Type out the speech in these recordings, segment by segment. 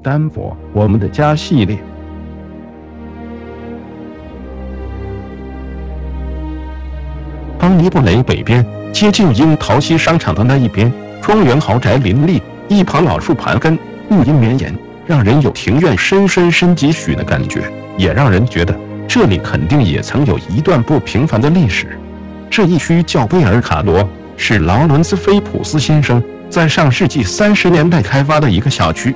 丹佛，我们的家系列。邦尼布雷北边，接近樱桃溪商场的那一边，庄园豪宅林立，一旁老树盘根，绿荫绵延，让人有庭院深深深几许的感觉，也让人觉得这里肯定也曾有一段不平凡的历史。这一区叫贝尔卡罗，是劳伦斯·菲普斯先生在上世纪三十年代开发的一个小区。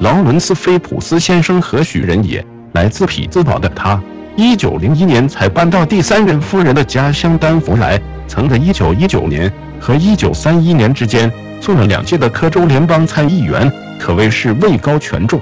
劳伦斯·菲普斯先生何许人也？来自匹兹堡的他，一九零一年才搬到第三任夫人的家乡丹佛来。曾在一九一九年和一九三一年之间做了两届的科州联邦参议员，可谓是位高权重。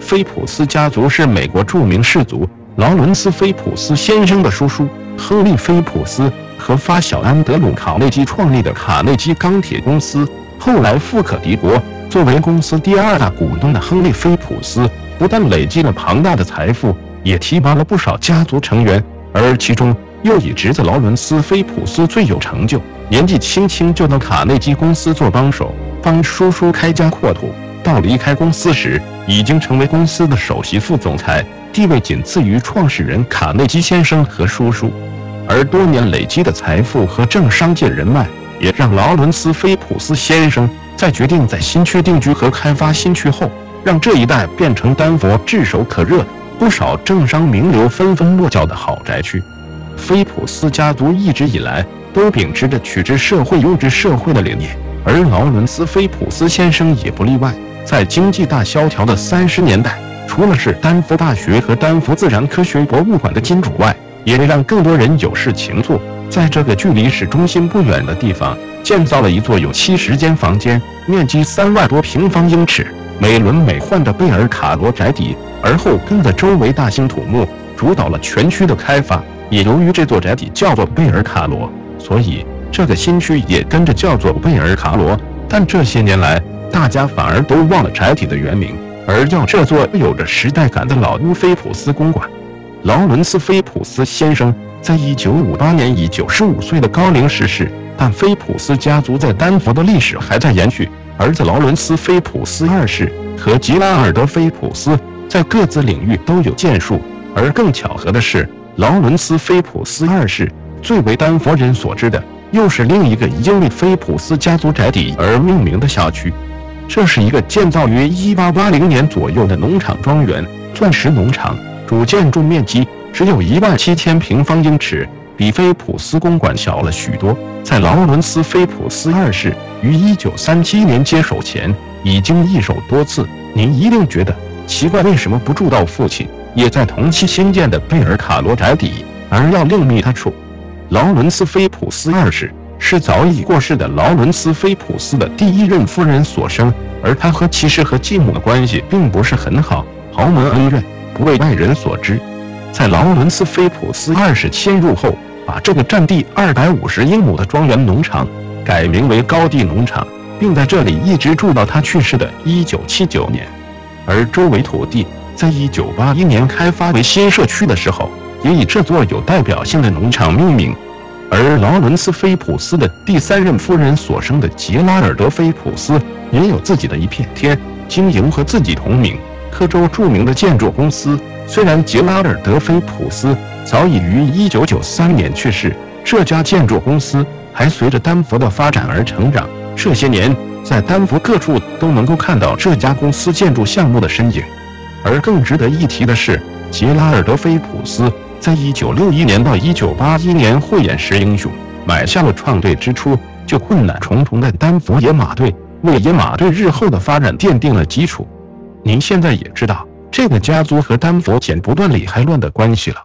菲普斯家族是美国著名氏族劳伦斯·菲普斯先生的叔叔亨利·菲普斯和发小安德鲁·卡内基创立的卡内基钢铁公司，后来富可敌国。作为公司第二大股东的亨利·菲普斯，不但累积了庞大的财富，也提拔了不少家族成员，而其中又以侄子劳伦斯·菲普斯最有成就。年纪轻轻就到卡内基公司做帮手，帮叔叔开疆扩土。到离开公司时，已经成为公司的首席副总裁，地位仅次于创始人卡内基先生和叔叔。而多年累积的财富和政商界人脉，也让劳伦斯·菲普斯先生。在决定在新区定居和开发新区后，让这一带变成丹佛炙手可热、不少政商名流纷纷落脚的好宅区。菲普斯家族一直以来都秉持着取之社会、用之社会的理念，而劳伦斯·菲普斯先生也不例外。在经济大萧条的三十年代，除了是丹佛大学和丹佛自然科学博物馆的金主外，也让更多人有事情做。在这个距离市中心不远的地方。建造了一座有七十间房间、面积三万多平方英尺、美轮美奂的贝尔卡罗宅邸，而后跟着周围大兴土木，主导了全区的开发。也由于这座宅邸叫做贝尔卡罗，所以这个新区也跟着叫做贝尔卡罗。但这些年来，大家反而都忘了宅邸的原名，而叫这座有着时代感的老屋菲普斯公馆。劳伦斯·菲普斯先生在一九五八年以九十五岁的高龄逝世。但菲普斯家族在丹佛的历史还在延续，儿子劳伦斯·菲普斯二世和吉拉尔德·菲普斯在各自领域都有建树。而更巧合的是，劳伦斯·菲普斯二世最为丹佛人所知的，又是另一个因为菲普斯家族宅邸而命名的小区。这是一个建造于1880年左右的农场庄园——钻石农场，主建筑面积只有一万七千平方英尺。比菲普斯公馆小了许多。在劳伦斯·菲普斯二世于1937年接手前，已经易手多次。您一定觉得奇怪，为什么不住到父亲也在同期新建的贝尔卡罗宅邸，而要另觅他处？劳伦斯·菲普斯二世是早已过世的劳伦斯·菲普斯的第一任夫人所生，而他和其实和继母的关系并不是很好，豪门恩怨不为外人所知。在劳伦斯·菲普斯二世迁入后，把这个占地二百五十英亩的庄园农场改名为高地农场，并在这里一直住到他去世的一九七九年。而周围土地在一九八一年开发为新社区的时候，也以这座有代表性的农场命名。而劳伦斯·菲普斯的第三任夫人所生的杰拉尔德·菲普斯也有自己的一片天，经营和自己同名科州著名的建筑公司。虽然杰拉尔德·菲普斯早已于1993年去世，这家建筑公司还随着丹佛的发展而成长。这些年，在丹佛各处都能够看到这家公司建筑项目的身影。而更值得一提的是，杰拉尔德·菲普斯在1961年到1981年慧眼识英雄，买下了创队之初就困难重重的丹佛野马队，为野马队日后的发展奠定了基础。您现在也知道。这个家族和丹佛剪不断理还乱的关系了。